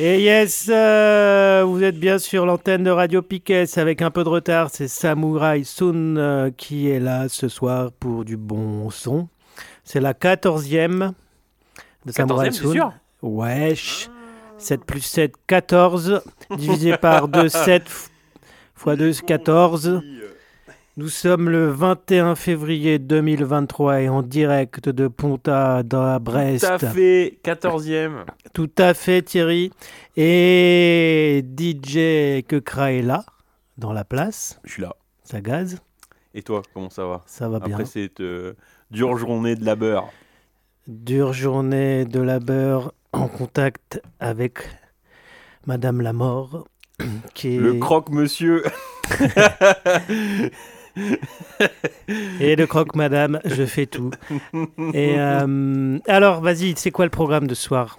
Et yes, euh, vous êtes bien sur l'antenne de Radio Piquet avec un peu de retard. C'est Samurai Sun euh, qui est là ce soir pour du bon son. C'est la quatorzième de Samurai 14e, c'est Sun. sûr Wesh. 7 plus 7, 14. Divisé par 2, 7 x 2, 14. Nous sommes le 21 février 2023 et en direct de Ponta dans la Brest. Tout à fait, 14e. Tout à fait, Thierry. Et DJ Kekra est là, dans la place. Je suis là. Ça gaze, Et toi, comment ça va? Ça va bien. Après cette euh, dure journée de labeur. Dure journée de labeur en contact avec Madame la mort, qui est... Le croque-monsieur. Et le croque Madame, je fais tout. Et euh, alors, vas-y, c'est quoi le programme de ce soir?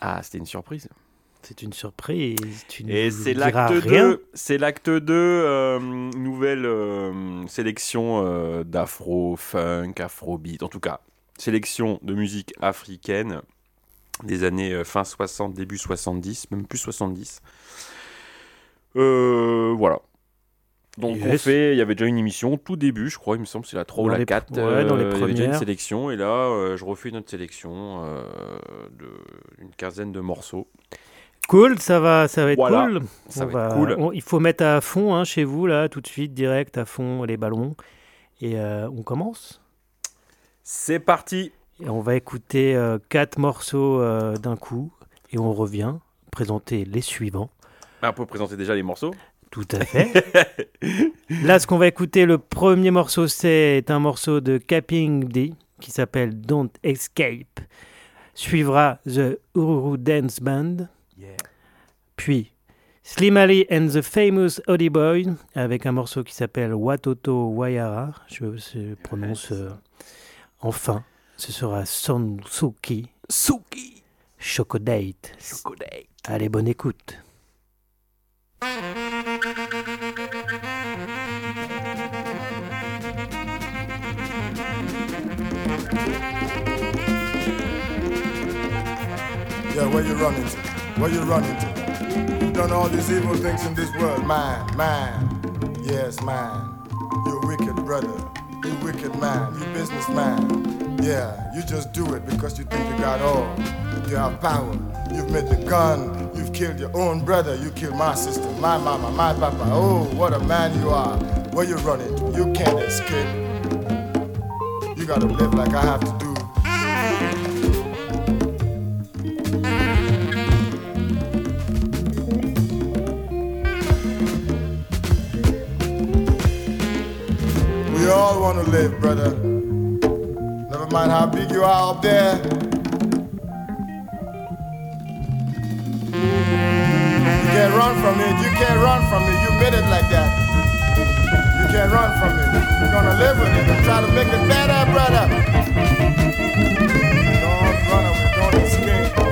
Ah, c'était une surprise. C'est une surprise. Tu Et c'est l'acte rien. 2. C'est l'acte 2, euh, nouvelle euh, sélection euh, d'afro, funk, afrobeat. En tout cas, sélection de musique africaine des années euh, fin 60, début 70, même plus 70. Euh, voilà. Donc on fait, il y avait déjà une émission tout début, je crois, il me semble, c'est la 3 ou la les- 4. ouais, dans les il y avait déjà une premières. sélection, et là, euh, je refais une autre sélection euh, de une quinzaine de morceaux. Cool, ça va, ça va être Voilà, cool. Ça On va être va- cool. on- il faut mettre à fond hein, chez vous, là, tout de suite, direct, à fond, les ballons. Et euh, on commence? C'est parti Et on va écouter euh, quatre morceaux euh, d'un coup. Et on revient présenter les suivants. Ah, On peut présenter déjà les morceaux. Tout à fait. Là, ce qu'on va écouter, le premier morceau, c'est un morceau de Capping D qui s'appelle Don't Escape. Suivra The Ururu Dance Band. Puis Slim Ali and the Famous Odie Boy avec un morceau qui s'appelle Watoto Wayara. Je, je prononce euh, enfin. Ce sera Sonsuki Suki Chocolate. Chocolat. Allez, bonne écoute. Yeah, where you running to? Where you running to? You've done all these evil things in this world. Man, man. Yes, man. You wicked brother. You wicked man. You businessman. Yeah, you just do it because you think you got all. You have power. You've made the gun. Killed your own brother. You killed my sister, my mama, my papa. Oh, what a man you are. Where you running? You can't escape. You gotta live like I have to do. We all want to live, brother. Never mind how big you are up there. From it. You can't run from it. You made it like that. You can't run from it. You're gonna live with it and try to make it better, brother. Don't run away. Don't escape.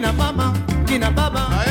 Kina mama kina baba, Ae,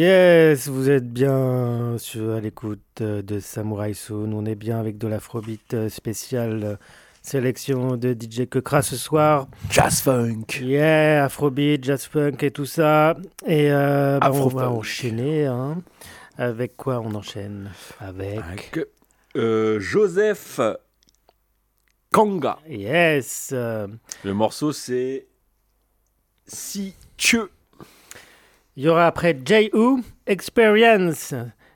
Yes, vous êtes bien sur, à l'écoute euh, de Samurai Soon. On est bien avec de l'afrobeat euh, spécial euh, sélection de DJ Kekra ce soir. Jazz funk. Yeah, afrobeat, jazz funk et tout ça. Et euh, bah, on va enchaîner. hein. Avec quoi on enchaîne? Avec. Avec euh, Joseph Kanga. Yes. Le morceau c'est Si Tcheu. Il y aura après J.U. Experience.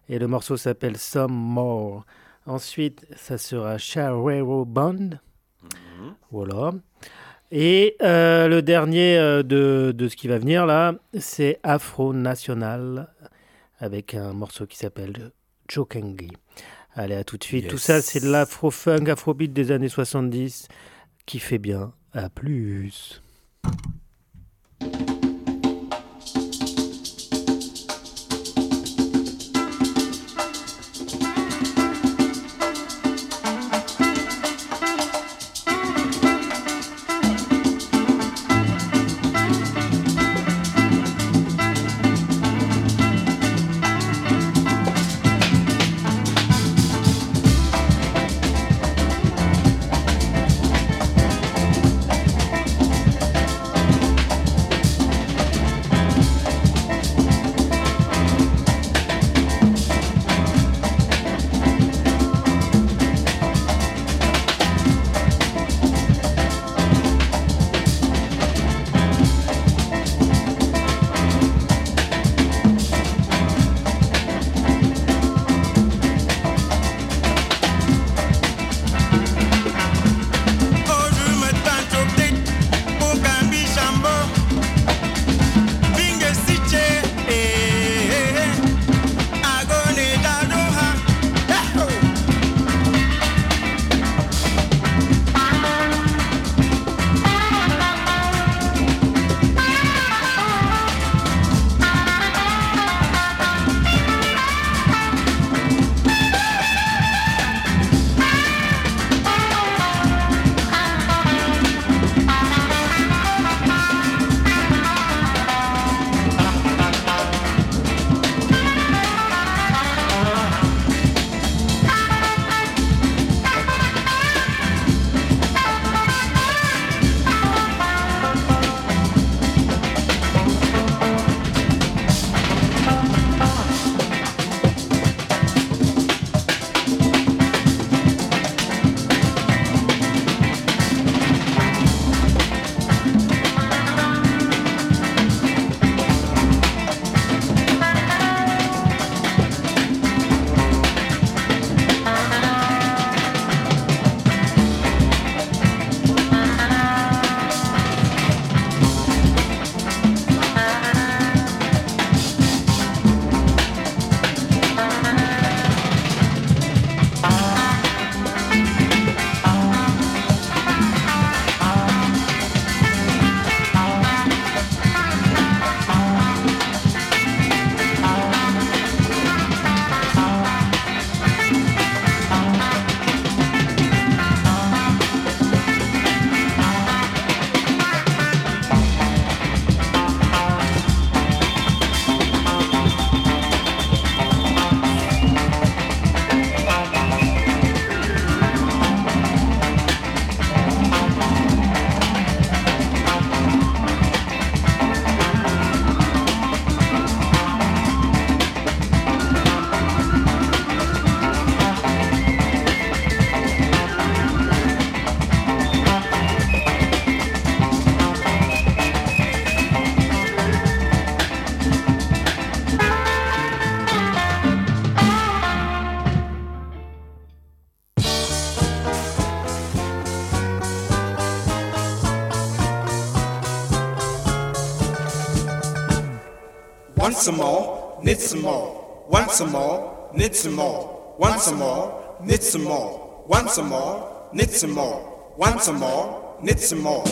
Et le morceau s'appelle Some More. Ensuite, ça sera Charrero Bond. Voilà. Et euh, le dernier euh, de, de ce qui va venir là, c'est Afro National avec un morceau qui s'appelle Chokengi. Allez, à tout de suite. Tout ça, c'est de l'afro-funk, afrobeat des années 70 qui fait bien. À plus. Some more? Need some more. Want some more? Need some more. Want some more? Need some more. Want some more? Need some more.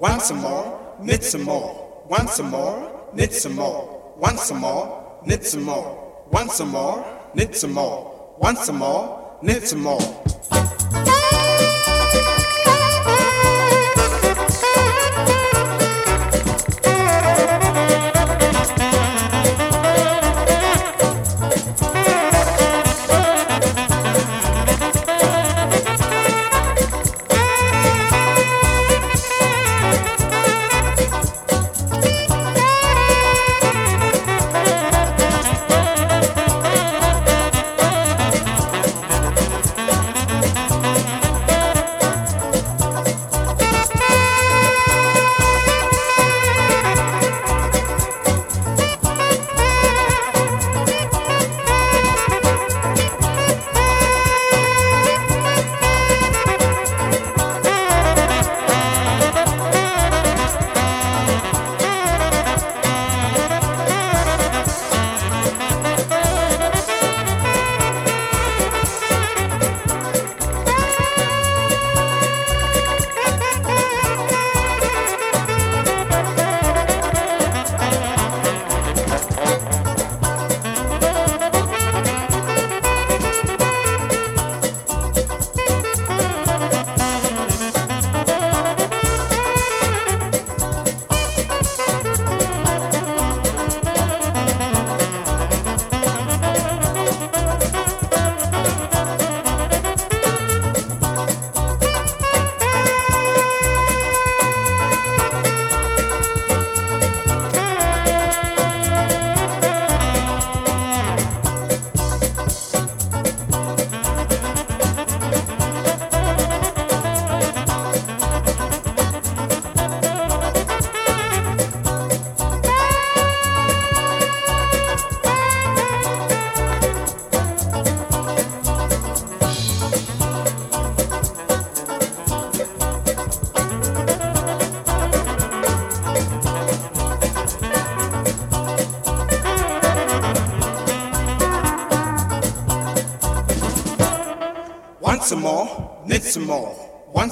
Want some more? Knit some more. Want some more? Knit some more. Want some more? Knit some more. Want some more? Knit some more. Want some more? Knit some more.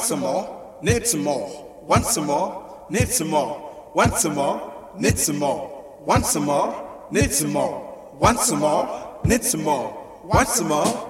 Some more? Knit some more. Want some more? Knit some more. Want some more? Knit some more. Want some more? Knit some more. Want some more? Knit some more. Want some more?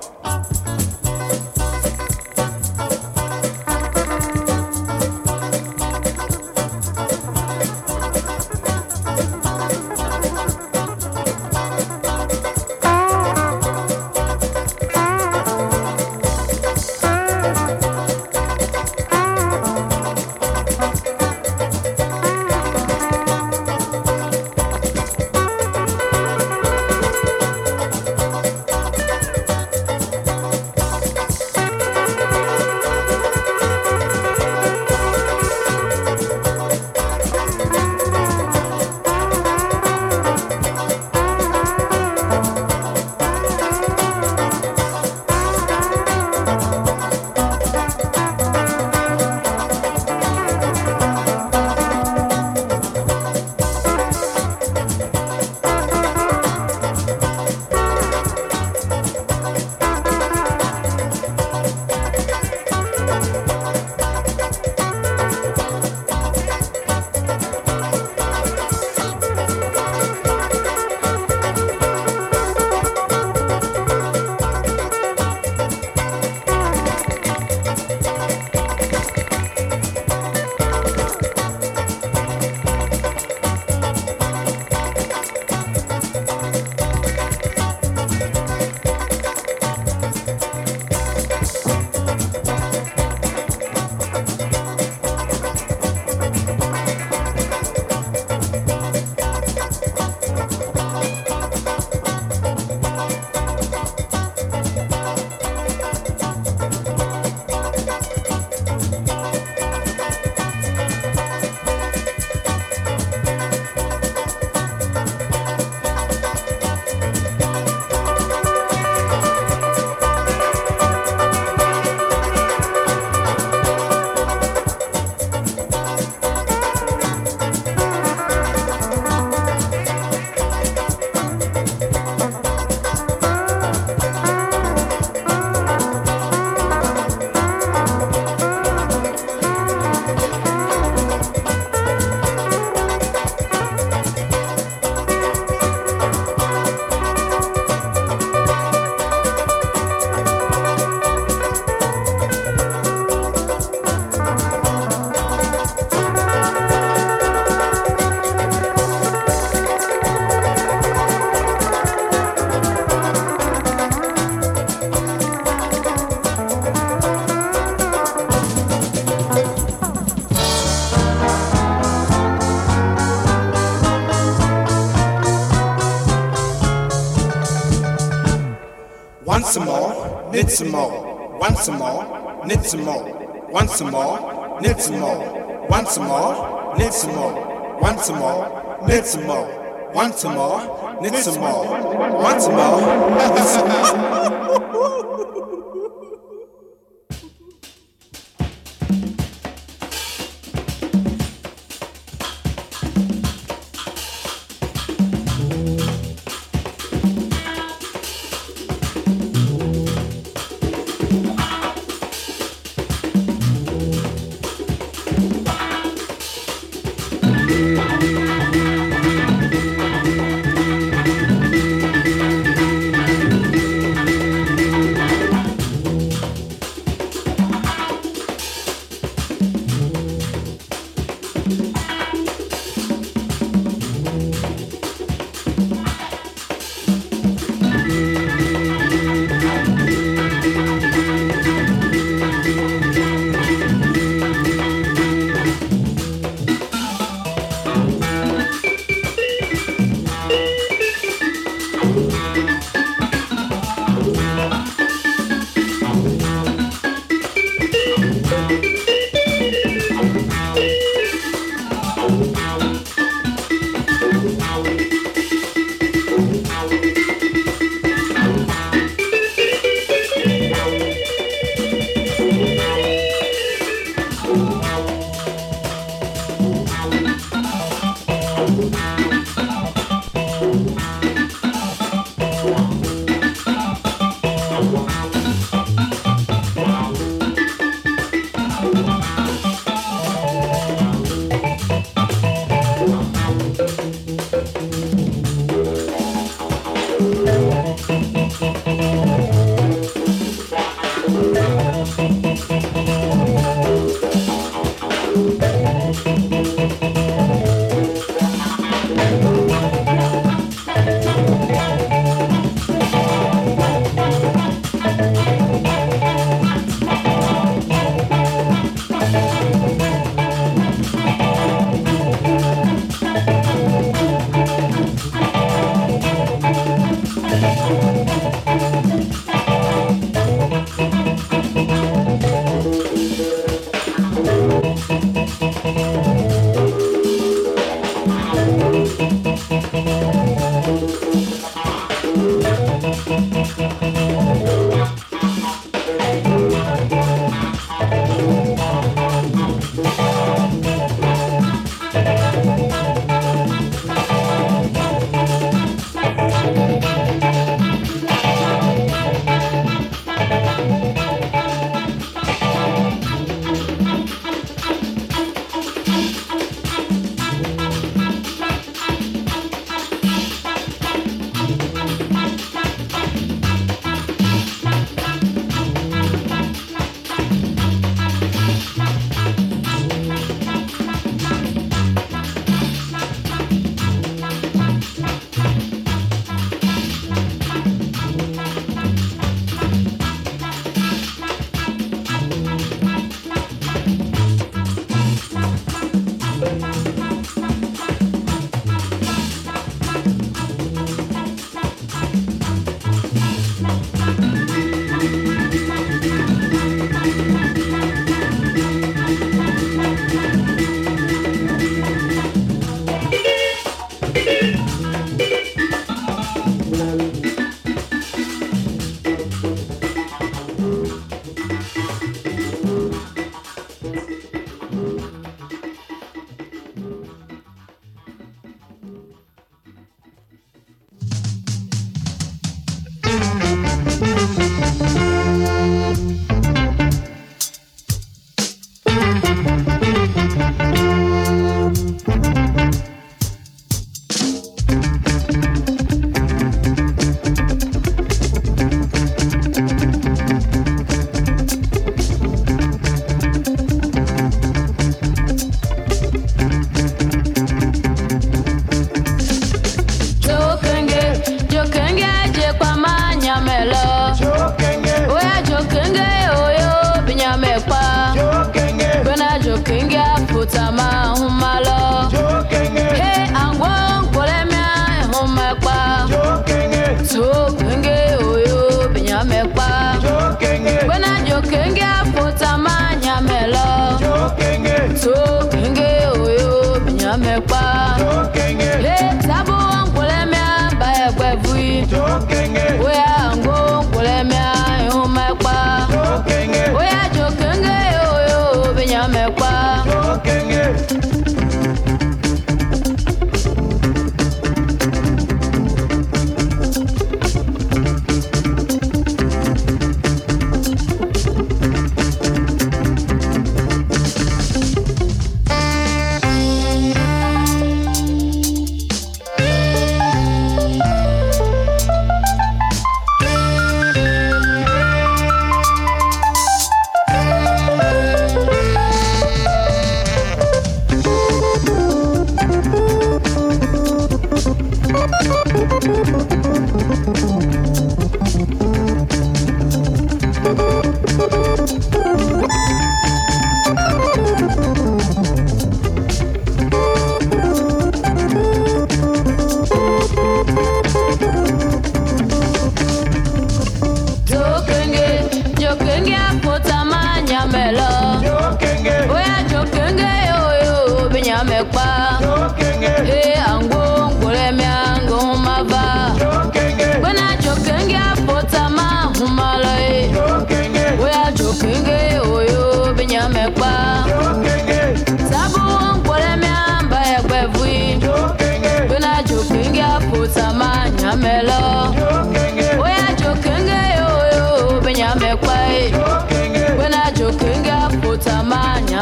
Knit some more. Once some more, knit some more. Once some more, knit some more. Once some more, knit some more. Once some more, knit some more. Knit some more.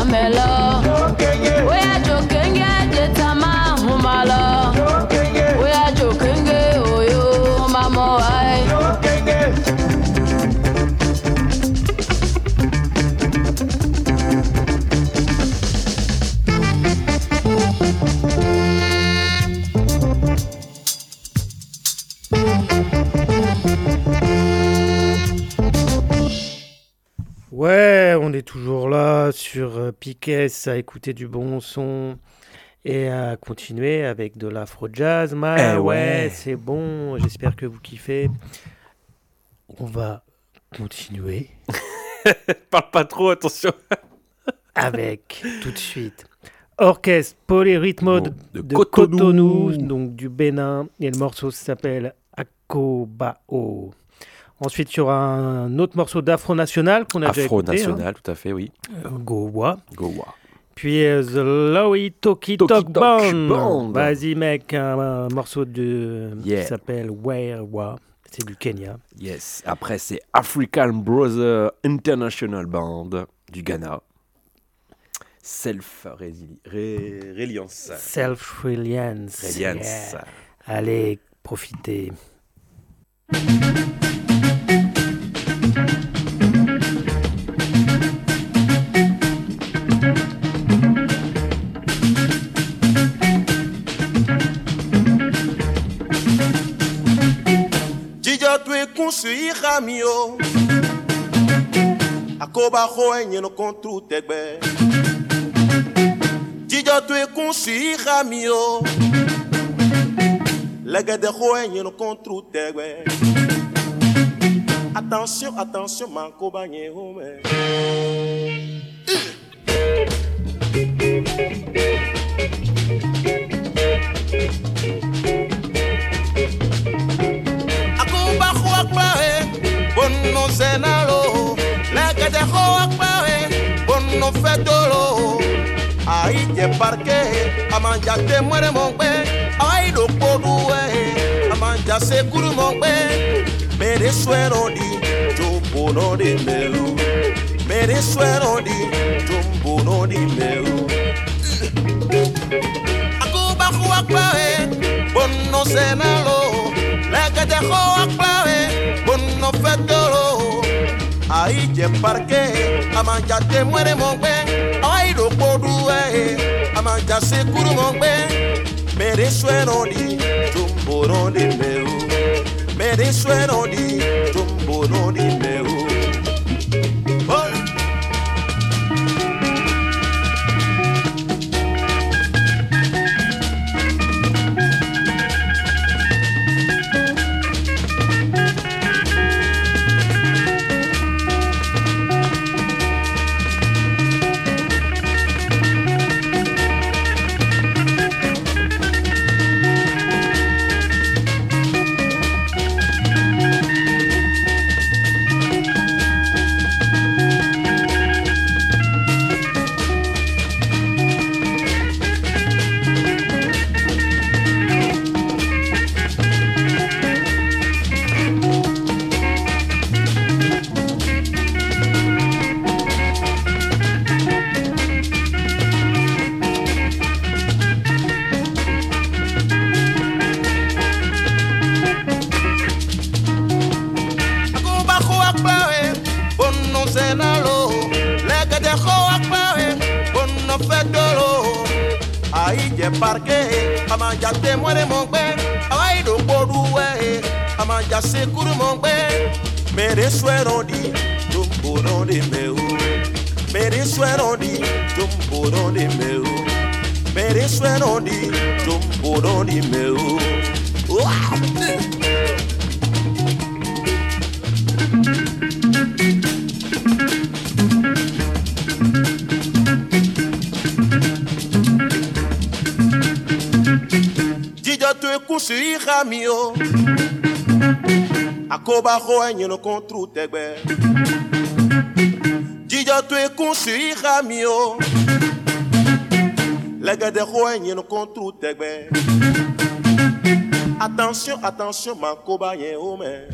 Dámelo. Piquet à écouter du bon son et à continuer avec de l'afro-jazz. Mais Eh ouais, ouais. c'est bon, j'espère que vous kiffez. On va continuer Parle pas trop, attention. avec tout de suite Orchestre Polyrythmo de, De de Cotonou. Cotonou, donc du Bénin, et le morceau s'appelle Akobao. Ensuite, aura un autre morceau d'Afro National qu'on a déjà Afro écouté, hein, national, tout à fait, oui. euh, Gowa. Goa. Puis euh, The Lowy Toki Toki Tok Tok Band. Vas-y mec, un, un morceau de Yeah. qui s'appelle Werewa. C'est du Kenya. Yes. Après, c'est African Brother International Band du Ghana. Self-Reliance. Self-Reliance. Reliance. Yeah. Allez, profitez. kusuika mi o akoba xɔ enyenu kɔntru tɛgbɛ dzidzɔtɔe kusuika mi o lɛgɛdɛ xɔ enyenu kɔntru tɛgbɛ attention attention mankoba nye home. Senalo, la que dejó a Pae por no fetolo. Ahí te parque, aman te muere monpe, ay lo podue, aman ya se curu eh. mere di, di melu, mere di, di melu. Aku a por no Senalo, la que dejó a ahí y embarqué. Amaya te muere mongbe, ai lo podue. Eh, Amaya se curu mongbe, mere sueno di tumboroni meu. Mere sueno di tumboroni Akoba ho enye no kontru tegbe. Jija tu ekusu iha mi o enye no kontru tegbe. Attention, attention, man koba yen ome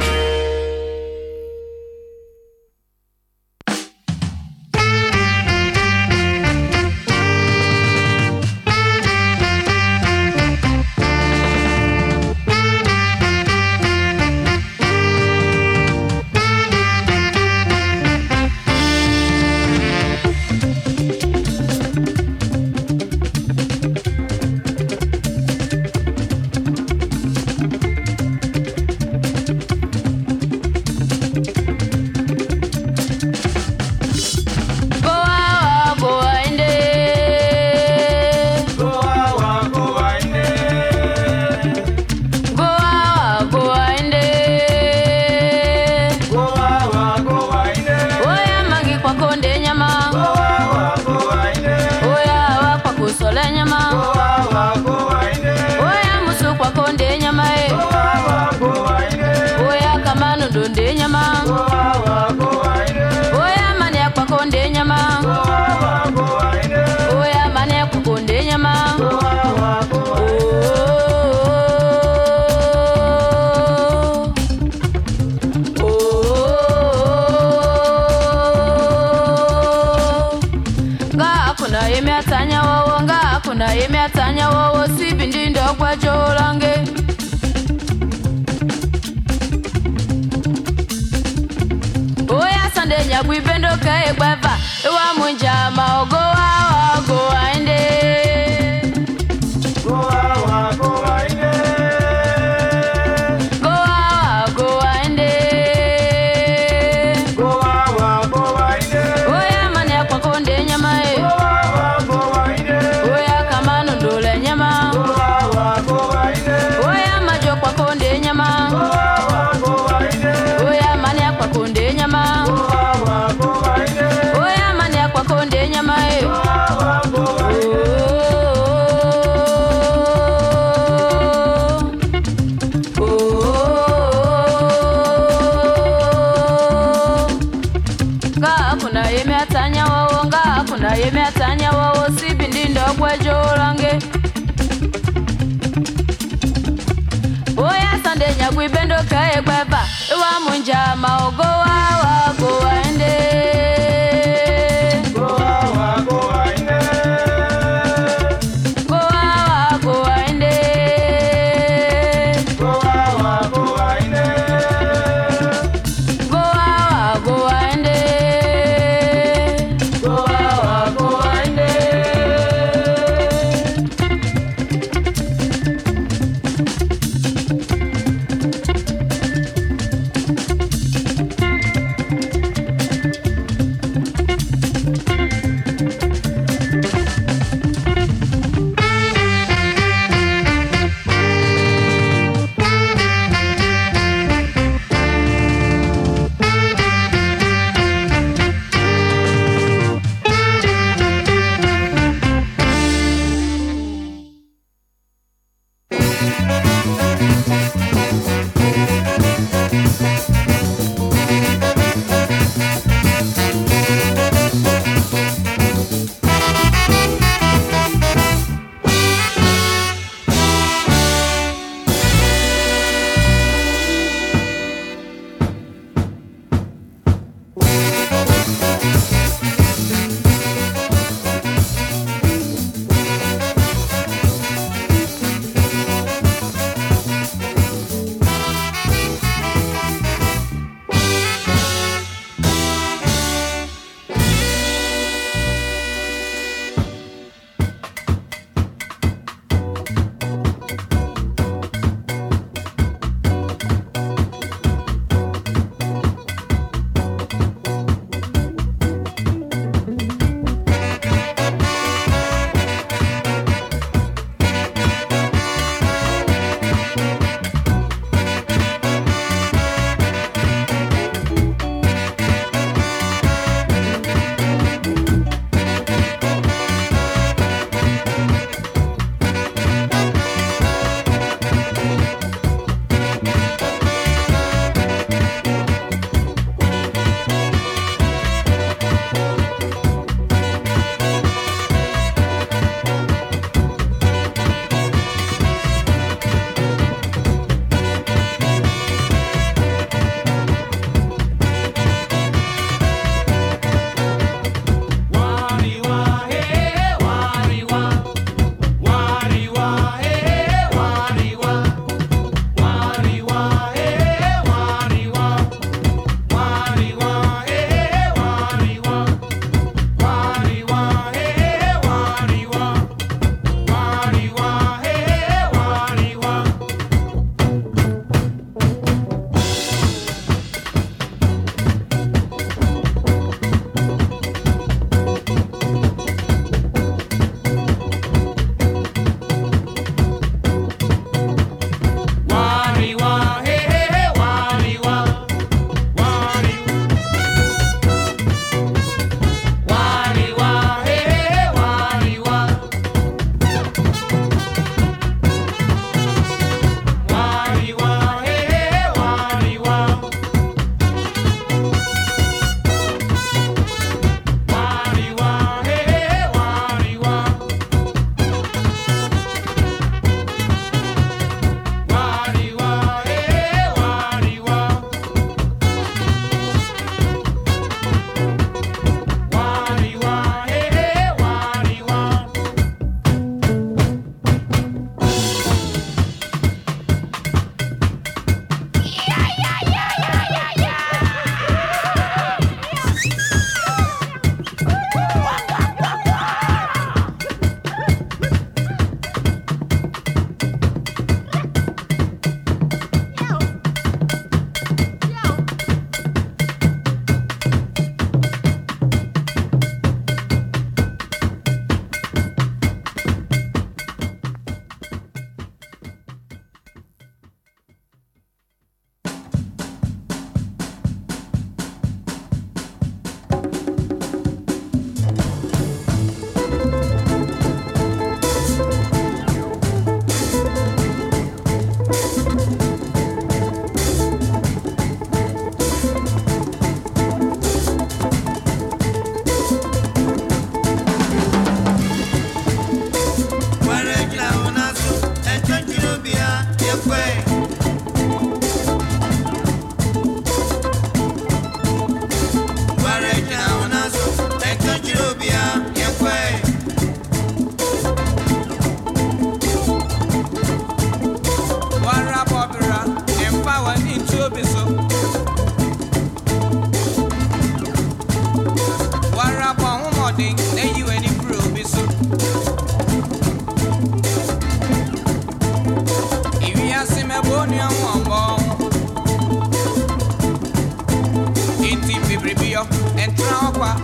Bribio, entra okwa.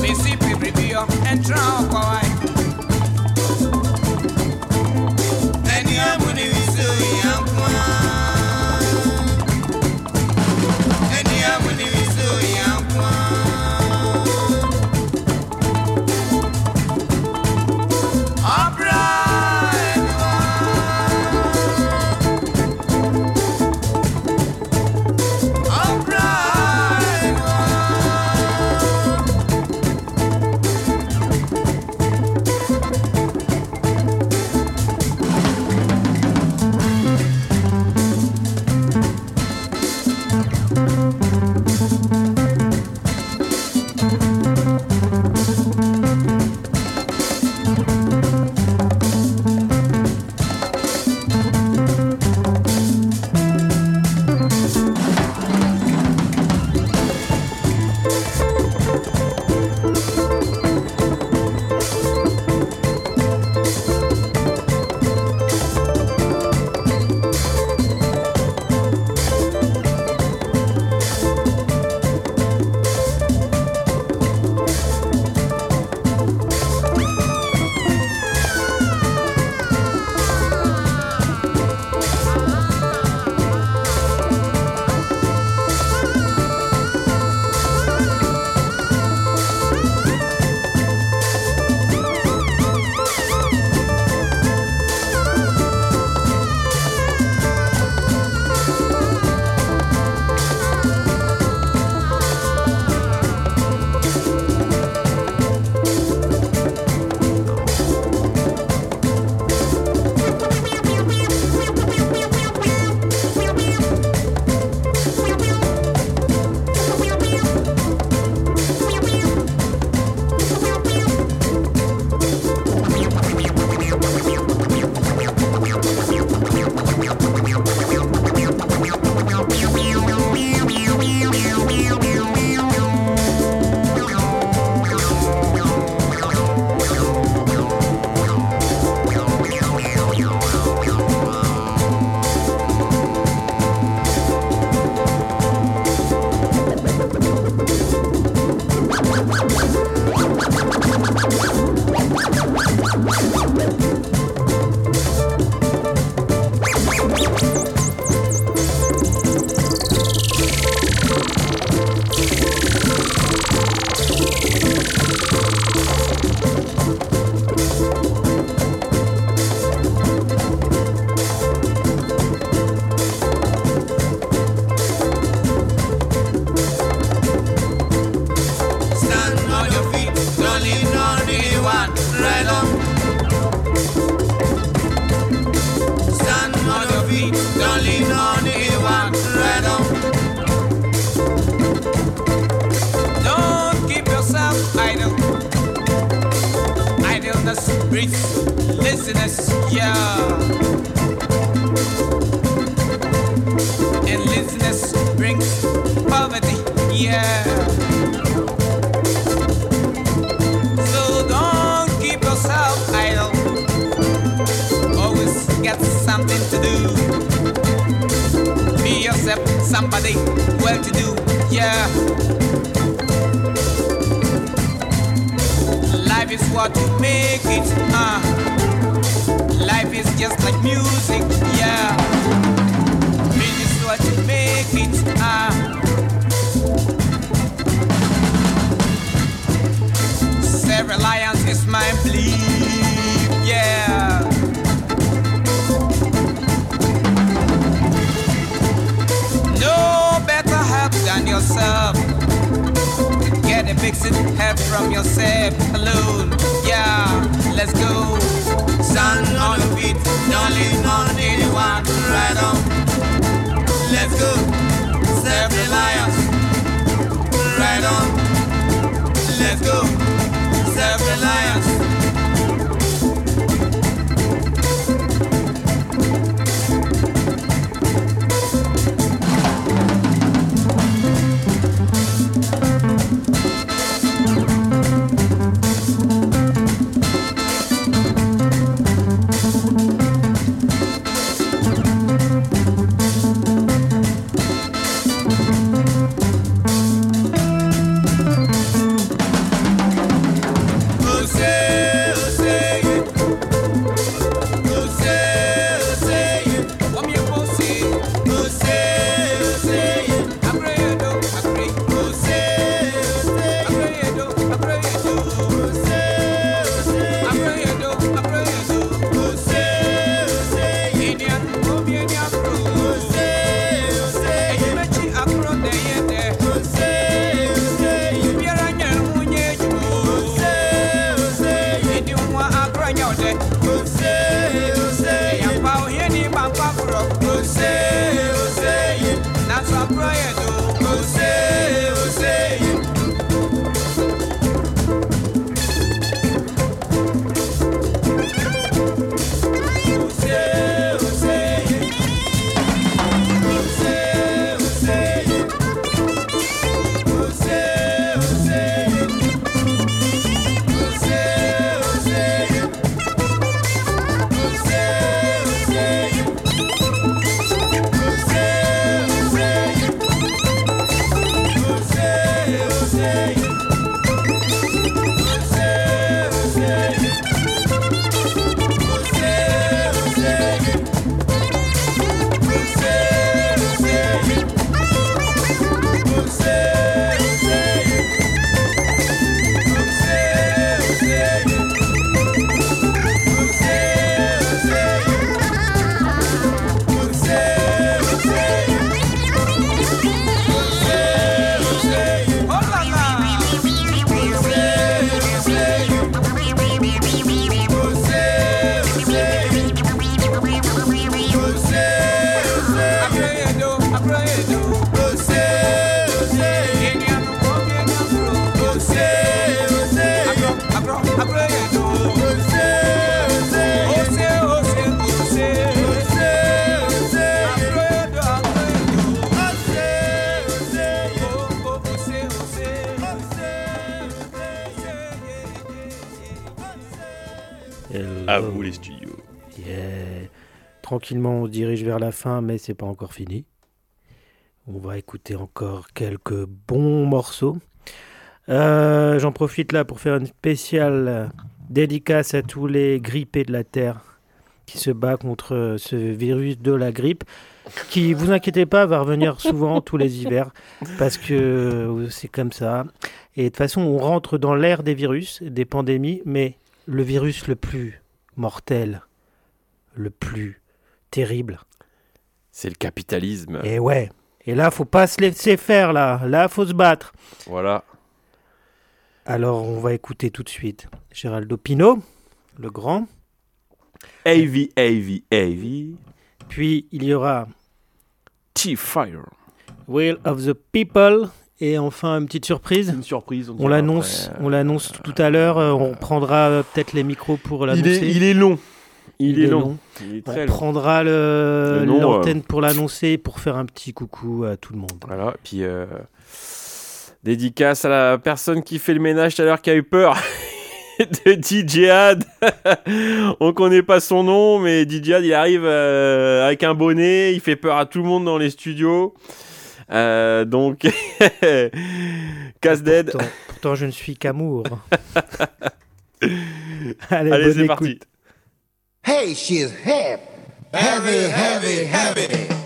Missy Bribio. フフフフ。Tranquillement, on se dirige vers la fin, mais c'est pas encore fini. On va écouter encore quelques bons morceaux. Euh, J'en profite là pour faire une spéciale dédicace à tous les grippés de la Terre qui se battent contre ce virus de la grippe, qui, vous inquiétez pas, va revenir souvent tous les hivers, parce que euh, c'est comme ça. Et de toute façon, on rentre dans l'ère des virus, des pandémies, mais le virus le plus mortel, le plus terrible, C'est le capitalisme. et ouais. Et là, faut pas se laisser faire, là. Là, faut se battre. Voilà. Alors, on va écouter tout de suite Géraldo Pino, le grand. AV, AV, AV. Puis, il y aura T-Fire. Will of the People. Et enfin, une petite surprise. Une surprise. On l'annonce, on l'annonce tout à l'heure. euh, On prendra euh, peut-être les micros pour Il l'annoncer. est, il est long. Il, est, long. Il est On long. prendra l'antenne pour l'annoncer, pour faire un petit coucou à tout le monde. Voilà. Puis euh, dédicace à la personne qui fait le ménage tout à l'heure qui a eu peur de DJ Had. On connaît pas son nom, mais DJ Had, il arrive euh, avec un bonnet, il fait peur à tout le monde dans les studios. Euh, donc, casse dead. Pourtant, pourtant, je ne suis qu'amour. Allez, Allez, bonne c'est écoute. parti. Hey, she's heavy, heavy, heavy, heavy. Get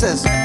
senses.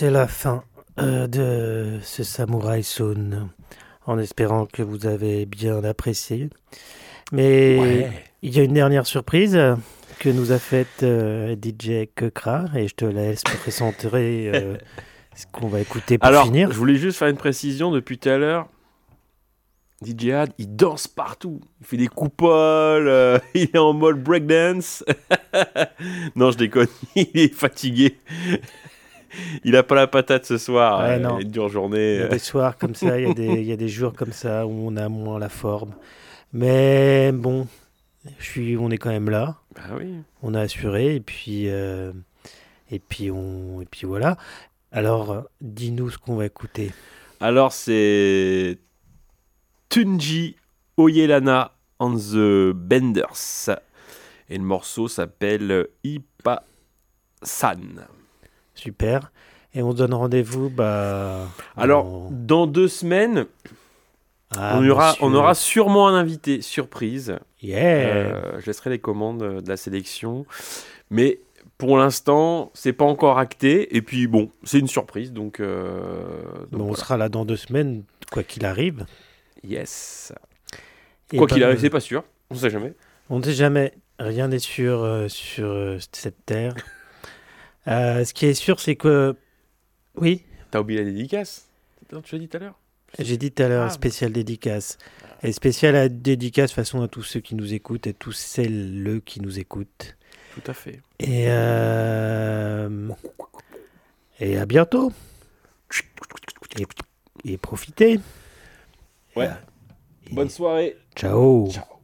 C'est la fin euh, de ce Samurai Soul. En espérant que vous avez bien apprécié. Mais Ouais. il y a une dernière surprise que nous a faite euh, DJ Kekra et je te laisse présenter euh, ce qu'on va écouter pour Alors, finir. je voulais juste faire une précision depuis tout à l'heure. DJ Had, il danse partout. Il fait des coupoles, euh, il est en mode breakdance. non, je déconne, il est fatigué. Il a pas la patate ce soir. Ouais, euh, non. Une dure Il journée. y a des soirs comme ça, il y, a des, il y a des jours comme ça où on a moins la forme. Mais bon, je suis, on est quand même là. Bah oui. on a assuré et puis euh, et puis on et puis voilà. Alors dis-nous ce qu'on va écouter. Alors, c'est Tunji Oyelana and the Benders. Et le morceau s'appelle Ipa San. Super. Et on se donne rendez-vous bah Alors, dans deux semaines, Ah, on, aura, monsieur. on aura sûrement un invité surprise. Yeah. Euh, je laisserai les commandes de la sélection. Mais pour l'instant, c'est pas encore acté. Et puis bon, c'est une surprise. Donc, euh, donc Bon, on sera là dans deux semaines, quoi qu'il arrive. yes. Et Quoi qu'il ben, arrive, c'est pas sûr. On sait jamais. On ne sait jamais. Rien n'est sûr euh, sur cette terre. Euh, ce qui est sûr, c'est que oui, T'as oublié la dédicace Non, Tu l'as dit tout à l'heure J'ai dit tout à l'heure, Ah. spécial dédicace. Et spécial à dédicace façon à tous ceux qui nous écoutent et tous celles qui nous écoutent. Tout à fait. Et, euh, et à bientôt. Et, et profitez. Ouais. Bonne soirée. Ciao. Ciao.